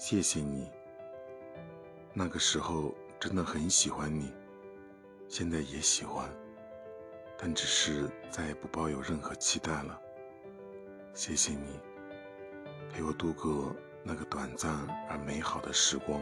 谢谢你。那个时候真的很喜欢你现在也喜欢但只是再也不抱有任何期待了。谢谢你陪我度过那个短暂而美好的时光。